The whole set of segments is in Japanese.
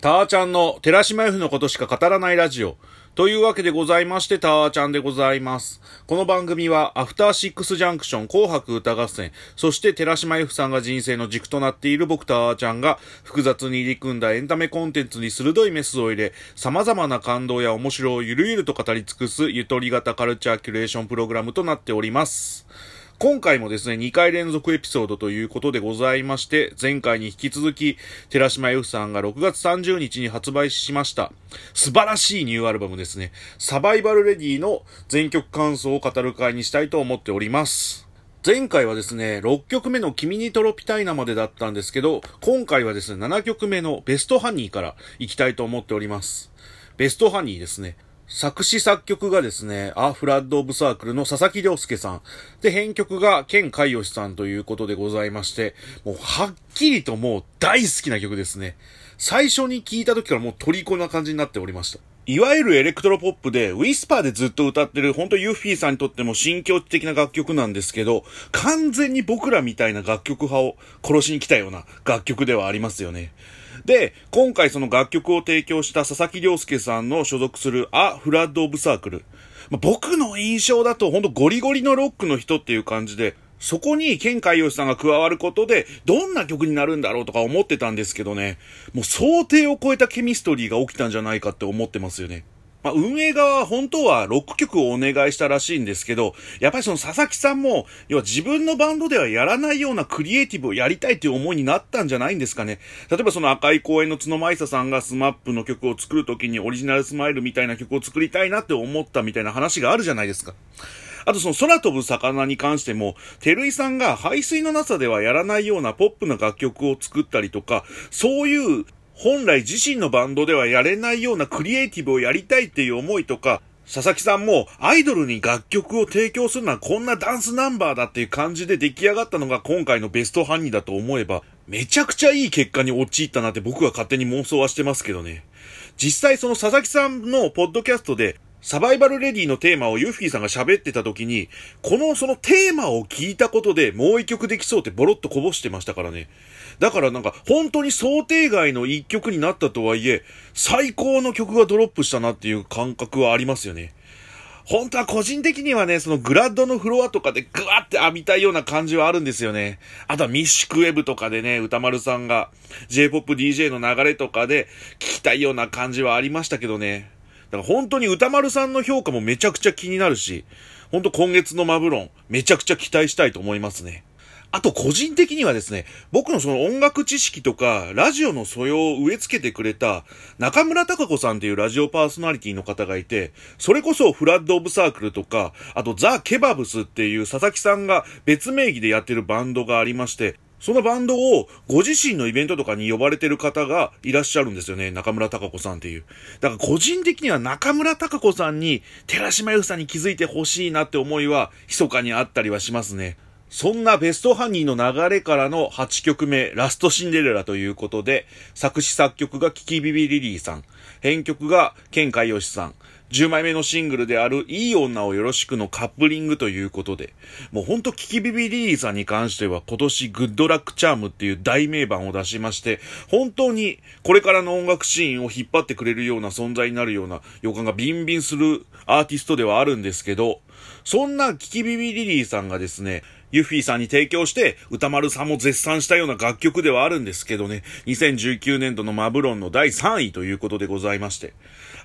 ターちゃんの寺島 F のことしか語らないラジオ。というわけでございまして、ターちゃんでございます。この番組は、アフターシックスジャンクション紅白歌合戦、そして寺島 F さんが人生の軸となっている僕ターちゃんが、複雑に入り組んだエンタメコンテンツに鋭いメスを入れ、様々な感動や面白をゆるゆると語り尽くす、ゆとり型カルチャーキュレーションプログラムとなっております。今回もですね、2回連続エピソードということでございまして、前回に引き続き、寺島由布さんが6月30日に発売しました、素晴らしいニューアルバムですね、サバイバルレディの全曲感想を語る会にしたいと思っております。前回はですね、6曲目の君にトロピタイナまでだったんですけど、今回はですね、7曲目のベストハニーから行きたいと思っております。ベストハニーですね。作詞作曲がですね、ア・フラッド・オブ・サークルの佐々木亮介さん。で、編曲がケン・カイヨシさんということでございまして、もうはっきりともう大好きな曲ですね。最初に聴いた時からもう虜な感じになっておりました。いわゆるエレクトロポップで、ウィスパーでずっと歌ってる、ほんとユッフィーさんにとっても新境地的な楽曲なんですけど、完全に僕らみたいな楽曲派を殺しに来たような楽曲ではありますよね。で、今回その楽曲を提供した佐々木亮介さんの所属する a flood of circle。ま、僕の印象だとほんとゴリゴリのロックの人っていう感じで、そこにケンカイヨシさんが加わることで、どんな曲になるんだろうとか思ってたんですけどね、もう想定を超えたケミストリーが起きたんじゃないかって思ってますよね。まあ、運営側は本当は6曲をお願いしたらしいんですけど、やっぱりその佐々木さんも、要は自分のバンドではやらないようなクリエイティブをやりたいという思いになったんじゃないんですかね。例えばその赤い公園の津野米咲さんが SMAP の曲を作るときにオリジナルスマイルみたいな曲を作りたいなって思ったみたいな話があるじゃないですか。あとその空飛ぶ魚に関しても、照井さんが排水のなさではやらないようなポップな楽曲を作ったりとか、そういう本来自身のバンドではやれないようなクリエイティブをやりたいっていう思いとか、佐々木さんもアイドルに楽曲を提供するのはこんなダンスナンバーだっていう感じで出来上がったのが今回のベストハニーだと思えば、めちゃくちゃいい結果に陥ったなって僕は勝手に妄想はしてますけどね。実際その佐々木さんのポッドキャストでサバイバルレディのテーマをユッフィーさんが喋ってた時に、このそのテーマを聞いたことでもう一曲できそうってボロッとこぼしてましたからね。だからなんか本当に想定外の一曲になったとはいえ、最高の曲がドロップしたなっていう感覚はありますよね。本当は個人的にはね、そのグラッドのフロアとかでグワって浴びたいような感じはあるんですよね。あとはミッシュクウェブとかでね、歌丸さんが J-POP DJ の流れとかで聞きたいような感じはありましたけどね。だから本当に歌丸さんの評価もめちゃくちゃ気になるし、本当今月のマブロン、めちゃくちゃ期待したいと思いますね。あと個人的にはですね、僕のその音楽知識とか、ラジオの素養を植え付けてくれた、中村隆子さんっていうラジオパーソナリティの方がいて、それこそフラッドオブサークルとか、あとザ・ケバブスっていう佐々木さんが別名義でやってるバンドがありまして、そのバンドをご自身のイベントとかに呼ばれてる方がいらっしゃるんですよね。中村隆子さんっていう。だから個人的には中村隆子さんに寺島由さんに気づいてほしいなって思いは密かにあったりはしますね。そんなベストハニーの流れからの8曲目、ラストシンデレラということで、作詞作曲がキキビビリリーさん、編曲がケンカヨシさん、10枚目のシングルであるいい女をよろしくのカップリングということで、もうほんとキキビビリリーさんに関しては今年グッドラックチャームっていう大名盤を出しまして、本当にこれからの音楽シーンを引っ張ってくれるような存在になるような予感がビンビンするアーティストではあるんですけど、そんなキキビビリリーさんがですね、ユッフィーさんに提供して、歌丸さんも絶賛したような楽曲ではあるんですけどね、2019年度のマブロンの第3位ということでございまして、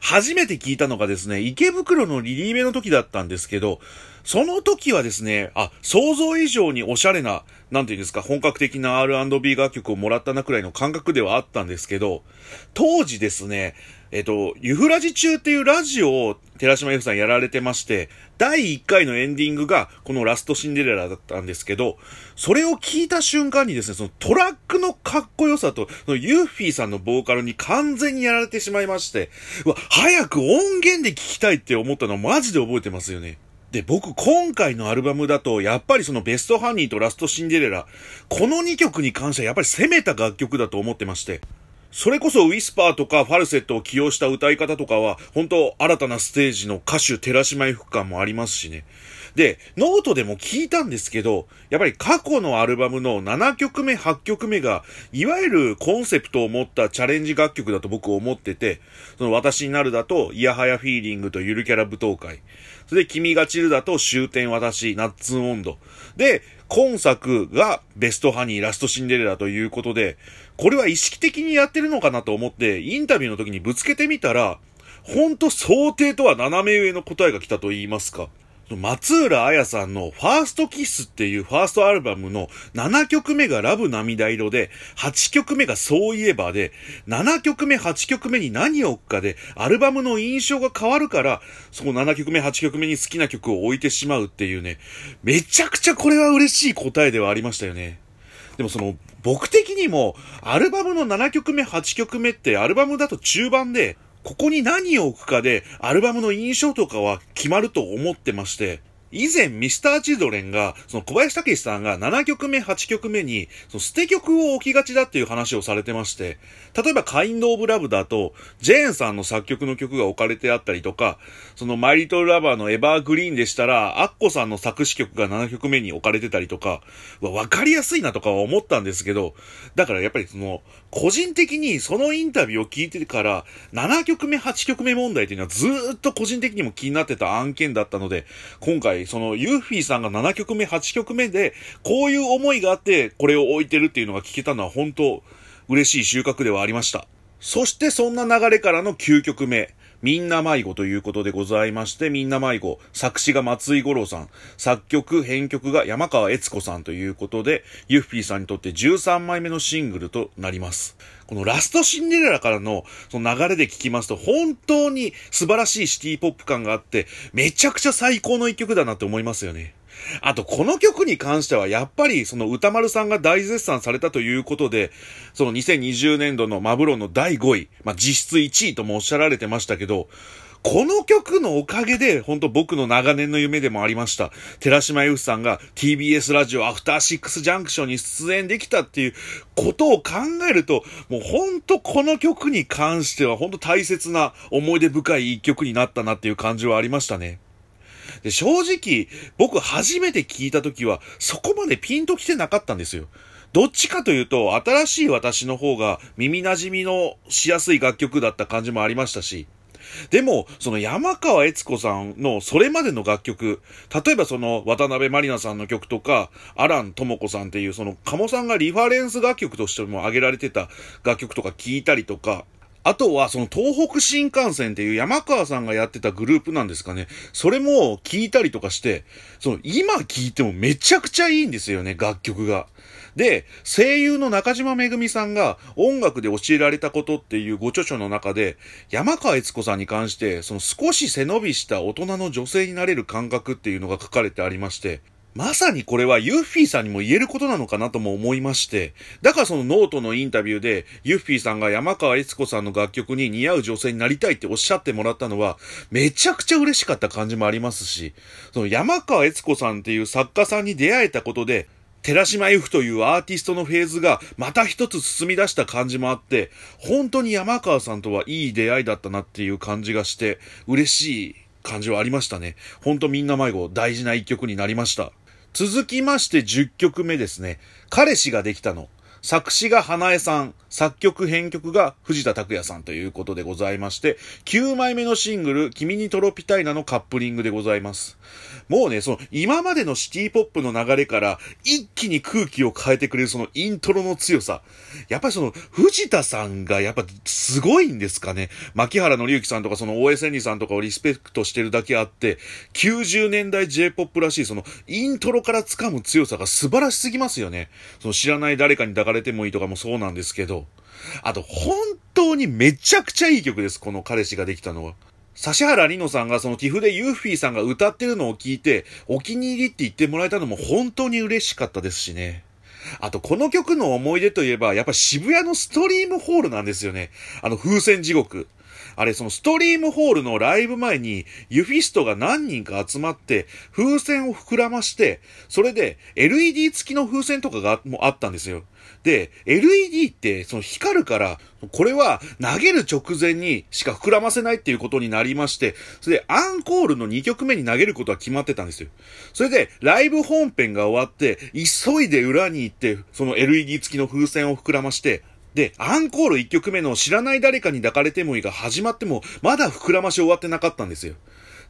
初めて聞いたのがですね、池袋のリリーベの時だったんですけど、その時はですね、あ、想像以上におしゃれな、なんていうんですか、本格的な R&B 楽曲をもらったなくらいの感覚ではあったんですけど、当時ですね、えっと、ユフラジ中っていうラジオを寺島由布さんやられてまして、第1回のエンディングがこのラストシンデレラだったんですけど、それを聞いた瞬間にですね、そのトラックのかっこよさと、そのユーフィーさんのボーカルに完全にやられてしまいまして、うわ、早く音源で聞きたいって思ったのマジで覚えてますよね。で、僕、今回のアルバムだと、やっぱりそのベストハニーとラストシンデレラ、この2曲に関してはやっぱり攻めた楽曲だと思ってまして、それこそウィスパーとかファルセットを起用した歌い方とかは、本当新たなステージの歌手寺嶋由芙感もありますしね。で、ノートでも聞いたんですけど、やっぱり過去のアルバムの7曲目、8曲目が、いわゆるコンセプトを持ったチャレンジ楽曲だと僕思ってて、その私になるだと、イヤハヤフィーリングとゆるキャラ舞踏会。それで、君が散るだと終点私、ナッツン温度。で、今作がベストハニー、ラストシンデレラということで、これは意識的にやってるのかなと思って、インタビューの時にぶつけてみたら、ほんと想定とは斜め上の答えが来たと言いますか。松浦彩さんのファーストキスっていうファーストアルバムの7曲目がラブ涙色で、8曲目がそういえばで、7曲目、8曲目に何を置くかで、アルバムの印象が変わるから、その7曲目、8曲目に好きな曲を置いてしまうっていうね、めちゃくちゃこれは嬉しい答えではありましたよね。でもその、僕的にも、アルバムの7曲目、8曲目ってアルバムだと中盤で、ここに何を置くかで、アルバムの印象とかは決まると思ってまして、以前、ミスターチドレンが、その小林武史さんが7曲目、8曲目に、その捨て曲を置きがちだっていう話をされてまして、例えば、カインド・オブ・ラブだと、ジェーンさんの作曲の曲が置かれてあったりとか、そのマイリトル・ラバーのエバーグリーンでしたら、アッコさんの作詞曲が7曲目に置かれてたりとか、わかりやすいなとかは思ったんですけど、だからやっぱりその、個人的にそのインタビューを聞いてから、7曲目、8曲目問題っていうのはずっと個人的にも気になってた案件だったので、今回そのユーフィーさんが7曲目、8曲目で、こういう思いがあって、これを置いてるっていうのが聞けたのは本当、嬉しい収穫ではありました。そしてそんな流れからの9曲目。みんな迷子ということでございまして、みんな迷子、作詞が松井五郎さん、作曲、編曲が山川悦子さんということで、ユッフィーさんにとって13枚目のシングルとなります。このラストシンデレラからのその流れで聞きますと、本当に素晴らしいシティポップ感があって、めちゃくちゃ最高の一曲だなって思いますよね。あと、この曲に関しては、やっぱり、その歌丸さんが大絶賛されたということで、その2020年度のマブロの第5位、まあ、実質1位ともおっしゃられてましたけど、この曲のおかげで、本当僕の長年の夢でもありました。寺島由布さんが TBS ラジオアフターシックスジャンクションに出演できたっていうことを考えると、もう本当この曲に関しては本当大切な思い出深い一曲になったなっていう感じはありましたね。で、正直、僕初めて聞いた時は、そこまでピンと来てなかったんですよ。どっちかというと、新しい私の方が耳馴染みのしやすい楽曲だった感じもありましたし、でも、その山川悦子さんのそれまでの楽曲、例えばその渡辺まりなさんの曲とか、アラン智子さんっていうその鴨さんがリファレンス楽曲としても挙げられてた楽曲とか聞いたりとか、あとは、その東北新幹線っていう山川さんがやってたグループなんですかね。それも聞いたりとかして、その今聞いてもめちゃくちゃいいんですよね、楽曲が。で、声優の中島めぐみさんが音楽で教えられたことっていうご著書の中で、山川恵津子さんに関して、その少し背伸びした大人の女性になれる感覚っていうのが書かれてありまして、まさにこれはユッフィーさんにも言えることなのかなとも思いまして、だからそのノートのインタビューで、ユッフィーさんが山川恵津子さんの楽曲に似合う女性になりたいっておっしゃってもらったのは、めちゃくちゃ嬉しかった感じもありますし、その山川悦子さんっていう作家さんに出会えたことで、寺島由布というアーティストのフェーズがまた一つ進み出した感じもあって、本当に山川さんとはいい出会いだったなっていう感じがして、嬉しい感じはありましたね。ほんとみんな迷子大事な一曲になりました。続きまして10曲目ですね。彼氏ができたの。作詞が花江さん、作曲編曲が藤田拓也さんということでございまして、9枚目のシングル、君にトロピタイナのカップリングでございます。もうね、その、今までのシティポップの流れから、一気に空気を変えてくれるそのイントロの強さ。やっぱりその、藤田さんがやっぱすごいんですかね。牧原紀之さんとかその OSN さんとかをリスペクトしてるだけあって、90年代 J-POP らしいその、イントロから掴む強さが素晴らしすぎますよね。その知らない誰かに抱かれてもいいとかもそうなんですけど。あと、本当にめちゃくちゃいい曲です、この彼氏ができたのは。指原里乃さんがその寄付でユーフィーさんが歌ってるのを聞いて、お気に入りって言ってもらえたのも本当に嬉しかったですしね。あと、この曲の思い出といえば、やっぱ渋谷のストリームホールなんですよね。あの、風船地獄。あれ、そのストリームホールのライブ前に、ユフィストが何人か集まって、風船を膨らまして、それで LED 付きの風船とかがもあったんですよ。で、LED ってその光るから、これは投げる直前にしか膨らませないっていうことになりまして、それでアンコールの2曲目に投げることは決まってたんですよ。それで、ライブ本編が終わって、急いで裏に行って、その LED 付きの風船を膨らまして、で、アンコール1曲目の知らない誰かに抱かれてもいいが始まっても、まだ膨らまし終わってなかったんですよ。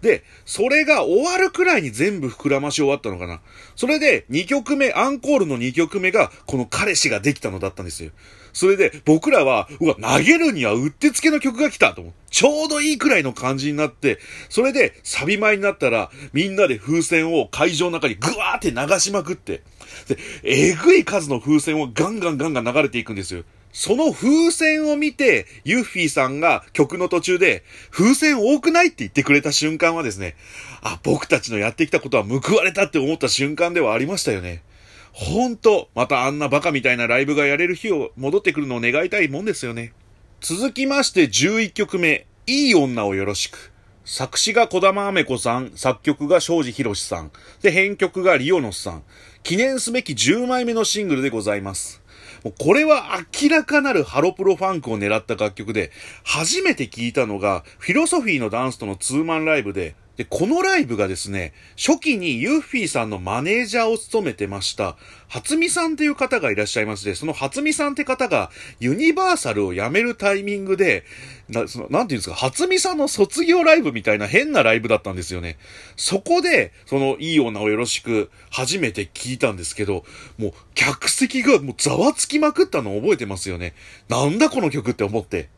で、それが終わるくらいに全部膨らまし終わったのかな。それで、2曲目、アンコールの2曲目が、この彼氏ができたのだったんですよ。それで、僕らは、うわ、投げるにはうってつけの曲が来たと思う。ちょうどいいくらいの感じになって、それで、サビ前になったら、みんなで風船を会場の中にぐわーって流しまくって、で、えぐい数の風船をガンガンガンガン流れていくんですよ。その風船を見て、ユッフィーさんが曲の途中で、風船多くない？って言ってくれた瞬間はですね、あ、僕たちのやってきたことは報われたって思った瞬間ではありましたよね。ほんと、またあんなバカみたいなライブがやれる日を戻ってくるのを願いたいもんですよね。続きまして11曲目、いい女をよろしく。作詞が小玉め子さん、作曲が庄司博さん、で、編曲がリオノスさん。記念すべき10枚目のシングルでございます。もうこれは明らかなるハロプロファンクを狙った楽曲で、初めて聞いたのが、フィロソフィーのダンスとのツーマンライブで、で、このライブがですね、初期にユッフィーさんのマネージャーを務めてました、初見さんっていう方がいらっしゃいまして、その初見さんって方がユニバーサルを辞めるタイミングで、な、その、なんていうんですか、初見さんの卒業ライブみたいな変なライブだったんですよね。そこで、その、いい女をよろしく、初めて聞いたんですけど、もう、客席がもうざわつきまくったのを覚えてますよね。なんだこの曲って思って。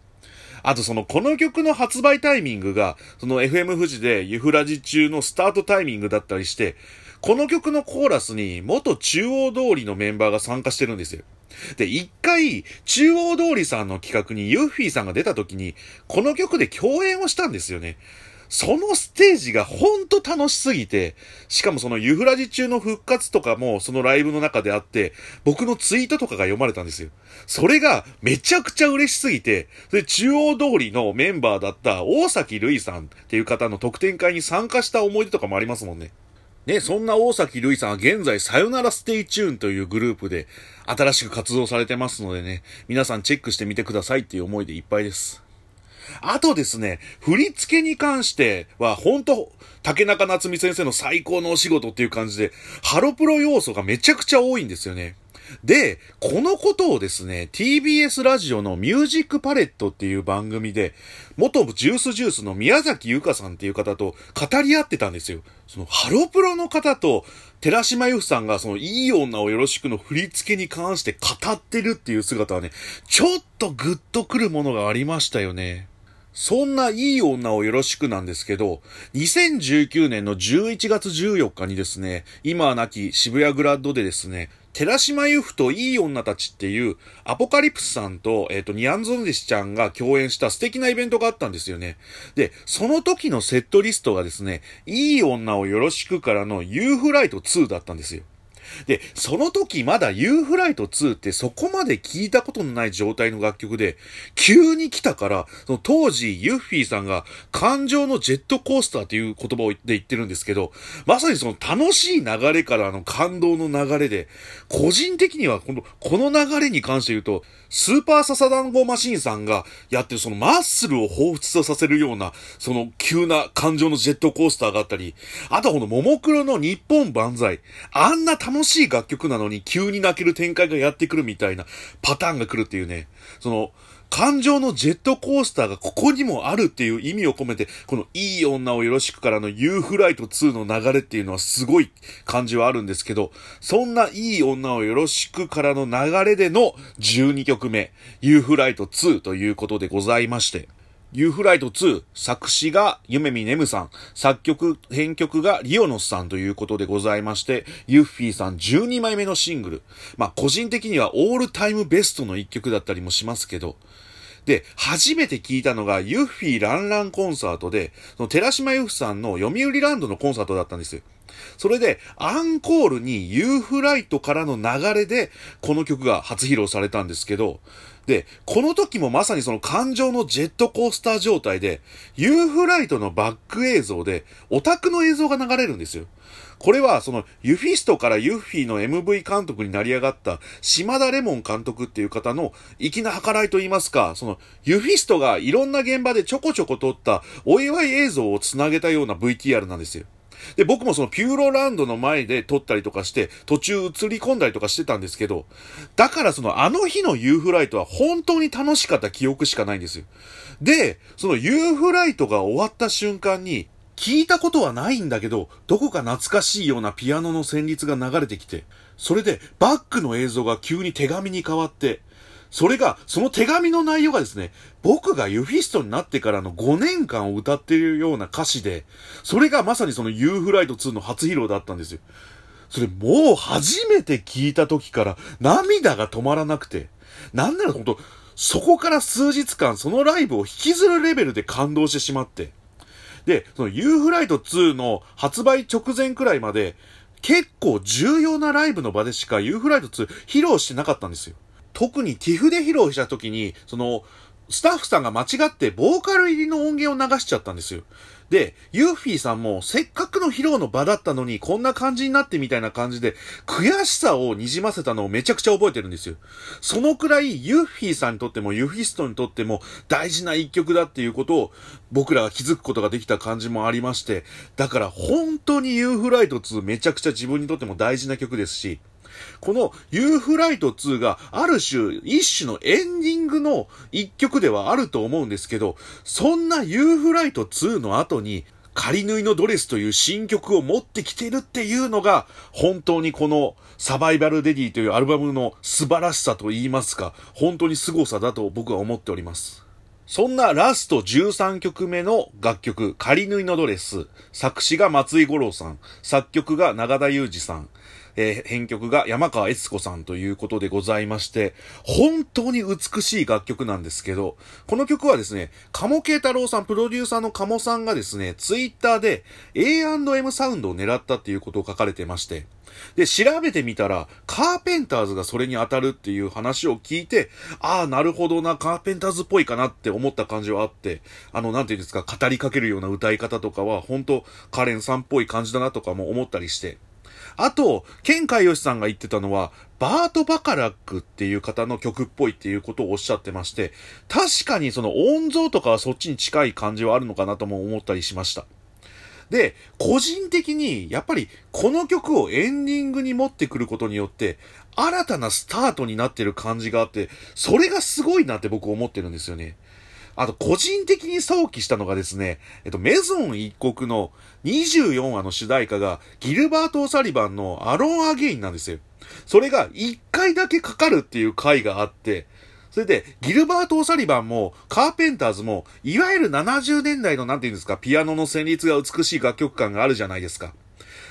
あとその、この曲の発売タイミングが、その FM 富士でユフラジ中のスタートタイミングだったりして、この曲のコーラスに元中央通りのメンバーが参加してるんですよ。で、一回、中央通りさんの企画にユッフィーさんが出た時に、この曲で共演をしたんですよね。そのステージがほんと楽しすぎて、しかもそのユフラジ中の復活とかもそのライブの中であって、僕のツイートとかが読まれたんですよ。それがめちゃくちゃ嬉しすぎて、で、中央通りのメンバーだった大崎るいさんっていう方の特典会に参加した思い出とかもありますもんね。ね、そんな大崎るいさんは現在さよならステイチューンというグループで新しく活動されてますのでね、皆さんチェックしてみてくださいっていう思いでいっぱいです。あとですね、振り付けに関しては、ほんと、竹中夏海先生の最高のお仕事っていう感じで、ハロプロ要素がめちゃくちゃ多いんですよね。で、このことをですね、TBS ラジオのミュージックパレットっていう番組で、元ジュースジュースの宮崎ゆかさんっていう方と語り合ってたんですよ。そのハロプロの方と寺島由布さんがそのいい女をよろしくの振り付けに関して語ってるっていう姿はね、ちょっとグッとくるものがありましたよね。そんないい女をよろしくなんですけど、2019年の11月14日にですね、今は亡き渋谷グラッドでですね、寺島由布といい女たちっていう、アポカリプスさんと、えっ、ー、と、ニアンゾンデシちゃんが共演した素敵なイベントがあったんですよね。で、その時のセットリストがですね、いい女をよろしくからのユーフライト2だったんですよ。で、その時まだ U フライト2ってそこまで聞いたことのない状態の楽曲で、急に来たから、その当時ユッフィーさんが感情のジェットコースターという言葉を言って言ってるんですけど、まさにその楽しい流れからの感動の流れで、個人的にはこの、この流れに関して言うと、スーパーササダンゴマシンさんがやってるそのマッスルを彷彿とさせるような、その急な感情のジェットコースターがあったり、あとこのももクロの日本万歳。あんな楽楽しい楽曲なのに急に泣ける展開がやってくるみたいなパターンが来るっていうね、その、感情のジェットコースターがここにもあるっていう意味を込めて、このいい女をよろしくからの U フライト2の流れっていうのはすごい感じはあるんですけど、そんないい女をよろしくからの流れでの12曲目、U フライト2ということでございまして、ユーフライト2、作詞がユメミネムさん、作曲、編曲がリオノスさんということでございまして、ユッフィーさん12枚目のシングル。まあ、個人的にはオールタイムベストの一曲だったりもしますけど、で、初めて聞いたのがユッフィーランランコンサートで、その寺嶋由芙さんの読売ランドのコンサートだったんですよ。それで、アンコールにユーフライトからの流れで、この曲が初披露されたんですけど、で、この時もまさにその感情のジェットコースター状態で、ユーフライトのバック映像で、オタクの映像が流れるんですよ。これは、その、ユフィストからユッフィの MV 監督になり上がった、島田レモン監督っていう方の、粋な計らいと言いますか、その、ユフィストがいろんな現場でちょこちょこ撮ったお祝い映像を繋げたような VTR なんですよ。で、僕もそのピューロランドの前で撮ったりとかして、途中映り込んだりとかしてたんですけど、だからそのあの日のユーフライトは本当に楽しかった記憶しかないんですよ。で、そのユーフライトが終わった瞬間に、聞いたことはないんだけど、どこか懐かしいようなピアノの旋律が流れてきて、それでバックの映像が急に手紙に変わって、それが、その手紙の内容がですね、僕がユフィストになってからの5年間を歌っているような歌詞で、それがまさにそのユーフライト2の初披露だったんですよ。それもう初めて聞いた時から涙が止まらなくて、なんならほんと、そこから数日間そのライブを引きずるレベルで感動してしまって、で、そのユーフライト2の発売直前くらいまで、結構重要なライブの場でしかユーフライト2披露してなかったんですよ。特に TIF で披露した時に、その、スタッフさんが間違ってボーカル入りの音源を流しちゃったんですよ。で、ユーフィーさんもせっかくの披露の場だったのにこんな感じになってみたいな感じで悔しさをにじませたのをめちゃくちゃ覚えてるんですよ。そのくらいユーフィーさんにとってもユーフィストにとっても大事な一曲だっていうことを僕らが気づくことができた感じもありまして、だから本当にユーフライト2めちゃくちゃ自分にとっても大事な曲ですし、この U フライト2がある種、一種のエンディングの一曲ではあると思うんですけど、そんな U フライト2の後に、仮縫いのドレスという新曲を持ってきてるっていうのが、本当にこのサバイバルデディというアルバムの素晴らしさと言いますか、本当に凄さだと僕は思っております。そんなラスト13曲目の楽曲、仮縫いのドレス。作詞が松井五郎さん。作曲が長田裕二さん。えー、編曲が山川悦子さんということでございまして、本当に美しい楽曲なんですけど、この曲はですね、鴨慶太郎さん、プロデューサーの鴨さんがですね、ツイッターで A&M サウンドを狙ったっていうことを書かれてまして、で、調べてみたら、カーペンターズがそれに当たるっていう話を聞いて、ああ、なるほどな、カーペンターズっぽいかなって思った感じはあって、あの、なんていうんですか、語りかけるような歌い方とかは、本当カレンさんっぽい感じだなとかも思ったりして、あと、ケンカヨシさんが言ってたのは、バート・バカラックっていう方の曲っぽいっていうことをおっしゃってまして、確かにその音像とかはそっちに近い感じはあるのかなとも思ったりしました。で、個人的に、やっぱりこの曲をエンディングに持ってくることによって、新たなスタートになってる感じがあって、それがすごいなって僕思ってるんですよね。あと、個人的に想起したのがですね、えっと、メゾン一国の24話の主題歌が、ギルバート・オサリバンのアロン・アゲインなんですよ。それが1回だけかかるっていう回があって、それで、ギルバート・オサリバンも、カーペンターズも、いわゆる70年代のなんて言うんですか、ピアノの旋律が美しい楽曲感があるじゃないですか。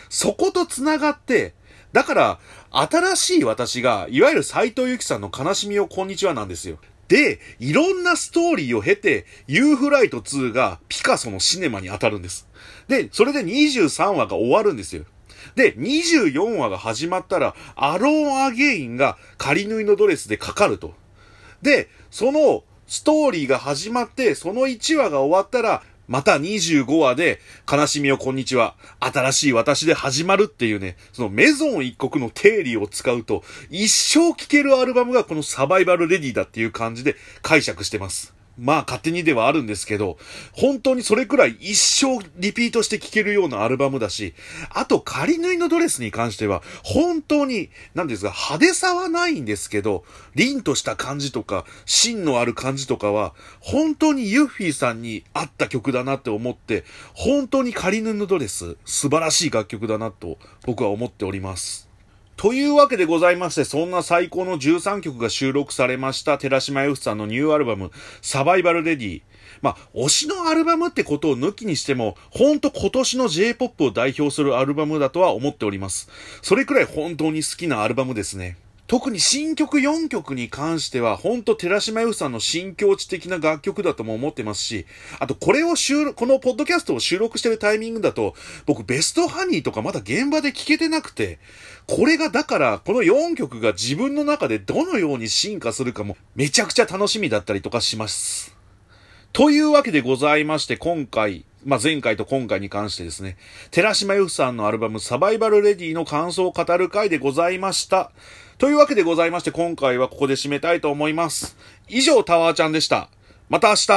そこと繋がって、だから、新しい私が、いわゆる斎藤由貴さんの悲しみをこんにちはなんですよ。で、いろんなストーリーを経て、ユーフライト2がピカソのシネマに当たるんです。で、それで23話が終わるんですよ。で、24話が始まったら、アローン・アゲインが仮縫いのドレスでかかると。で、そのストーリーが始まって、その1話が終わったら、また25話で、悲しみをこんにちは、新しい私で始まるっていうね、そのメゾン一国の定理を使うと、一生聴けるアルバムがこのサバイバルレディだっていう感じで解釈してます。まあ勝手にではあるんですけど、本当にそれくらい一生リピートして聴けるようなアルバムだし、あと仮縫いのドレスに関しては、本当に、なんですが、派手さはないんですけど、凛とした感じとか、芯のある感じとかは、本当にユッフィーさんに合った曲だなって思って、本当に仮縫いのドレス、素晴らしい楽曲だなと僕は思っております。というわけでございまして、そんな最高の13曲が収録されました寺島由布さんのニューアルバム、サバイバルレディ。まあ、推しのアルバムってことを抜きにしても、ほんと今年の J-POP を代表するアルバムだとは思っております。それくらい本当に好きなアルバムですね。特に新曲4曲に関しては、ほんと寺島由さんの新境地的な楽曲だとも思ってますし、あとこれを収録、このポッドキャストを収録してるタイミングだと、僕ベストハニーとかまだ現場で聴けてなくて、これがだから、この4曲が自分の中でどのように進化するかも、めちゃくちゃ楽しみだったりとかします。というわけでございまして、今回、まあ、前回と今回に関してですね、寺島由布さんのアルバムサバイバルレディの感想を語る回でございました。というわけでございまして、今回はここで締めたいと思います。以上、タワーちゃんでした。また明日